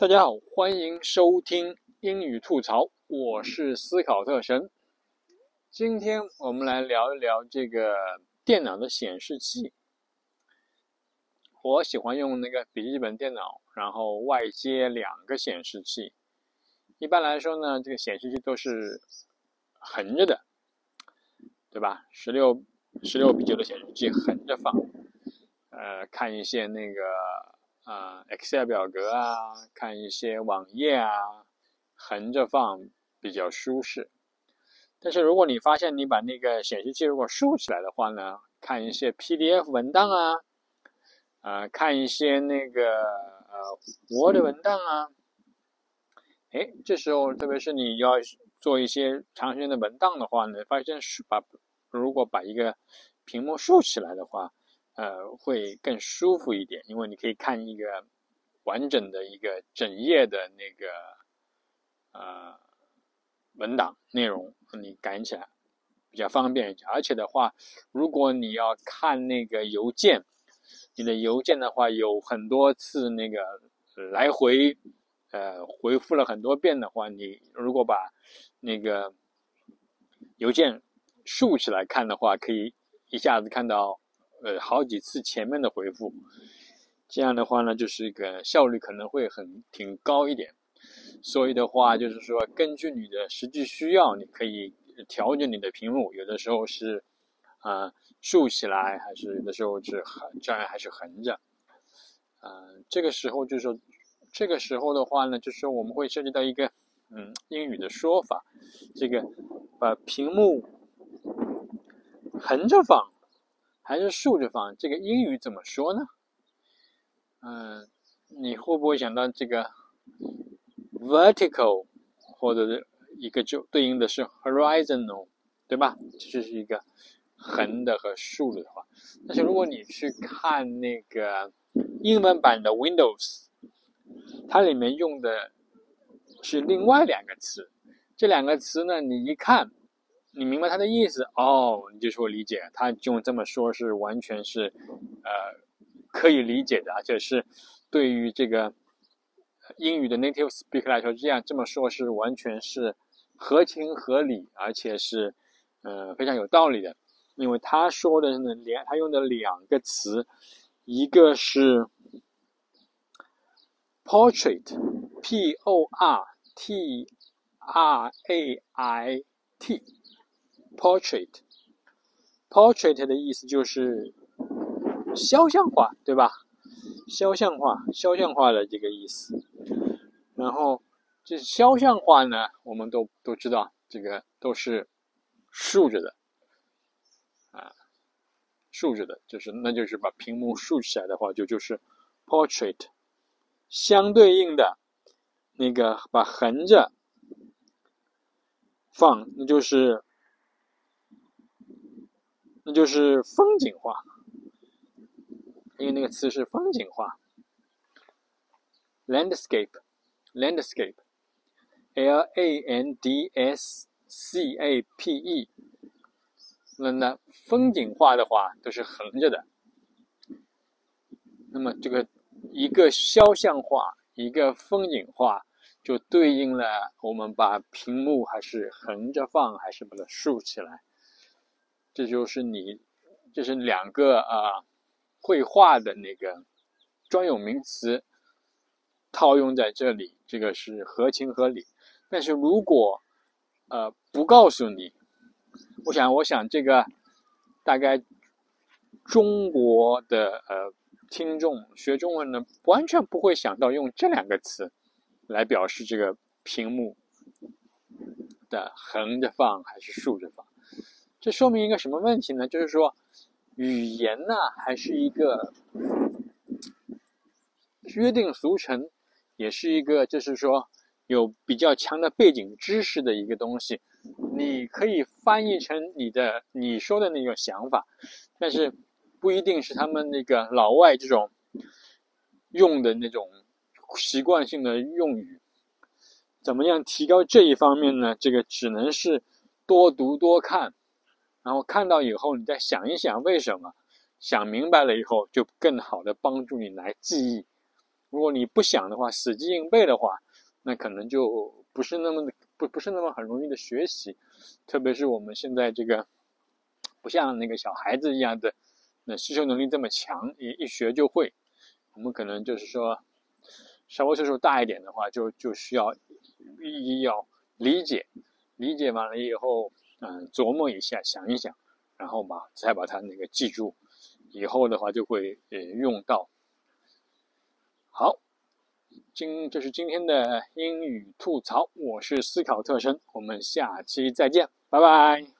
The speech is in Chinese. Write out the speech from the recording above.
大家好，欢迎收听英语吐槽，我是思考特神。今天我们来聊一聊这个电脑的显示器。我喜欢用那个笔记本电脑，然后外接两个显示器。一般来说呢，这个显示器都是横着的，对吧？十六十六比九的显示器横着放，呃，看一些那个。啊，Excel 表格啊，看一些网页啊，横着放比较舒适。但是如果你发现你把那个显示器如果竖起来的话呢，看一些 PDF 文档啊，啊，看一些那个呃 Word 文档啊，哎，这时候特别是你要做一些长时间的文档的话呢，发现是把如果把一个屏幕竖起来的话。呃，会更舒服一点，因为你可以看一个完整的一个整页的那个呃文档内容，你赶起来比较方便一些。而且的话，如果你要看那个邮件，你的邮件的话有很多次那个来回呃回复了很多遍的话，你如果把那个邮件竖起来看的话，可以一下子看到。呃，好几次前面的回复，这样的话呢，就是一个效率可能会很挺高一点。所以的话，就是说根据你的实际需要，你可以调整你的屏幕，有的时候是啊竖起来，还是有的时候是横，这样还是横着。嗯，这个时候就是说，这个时候的话呢，就是说我们会涉及到一个嗯英语的说法，这个把屏幕横着放。还是竖着放，这个英语怎么说呢？嗯，你会不会想到这个 vertical，或者是一个就对应的是 horizontal，对吧？这就是一个横的和竖的话。但是如果你去看那个英文版的 Windows，它里面用的是另外两个词，这两个词呢，你一看。你明白他的意思哦，你就说理解，他就这么说，是完全是，呃，可以理解的，而且是对于这个英语的 native speaker 来说，这样这么说，是完全是合情合理，而且是，呃，非常有道理的。因为他说的呢，连他用的两个词，一个是 portrait，p o r t r a i t。Portrait，portrait 的意思就是肖像画，对吧？肖像画，肖像画的这个意思。然后这肖像画呢，我们都都知道，这个都是竖着的啊，竖着的，就是那就是把屏幕竖起来的话，就就是 portrait。相对应的那个把横着放，那就是。那就是风景画，因为那个词是风景画，landscape，landscape，l a n d s c a p e。那那风景画的话都是横着的，那么这个一个肖像画，一个风景画，就对应了我们把屏幕还是横着放，还是把它竖起来。这就是你，这是两个啊，绘画的那个专有名词套用在这里，这个是合情合理。但是如果呃不告诉你，我想，我想这个大概中国的呃听众学中文的完全不会想到用这两个词来表示这个屏幕的横着放还是竖着放。这说明一个什么问题呢？就是说，语言呢还是一个约定俗成，也是一个就是说有比较强的背景知识的一个东西。你可以翻译成你的你说的那个想法，但是不一定是他们那个老外这种用的那种习惯性的用语。怎么样提高这一方面呢？这个只能是多读多看。然后看到以后，你再想一想为什么，想明白了以后，就更好的帮助你来记忆。如果你不想的话，死记硬背的话，那可能就不是那么的不不是那么很容易的学习。特别是我们现在这个不像那个小孩子一样的，那吸收能力这么强，一一学就会。我们可能就是说，稍微岁数大一点的话，就就需要一一要理解，理解完了以后，嗯，琢磨一下，想一想，然后把再把它那个记住，以后的话就会呃用到。好，今这是今天的英语吐槽，我是思考特生，我们下期再见，拜拜。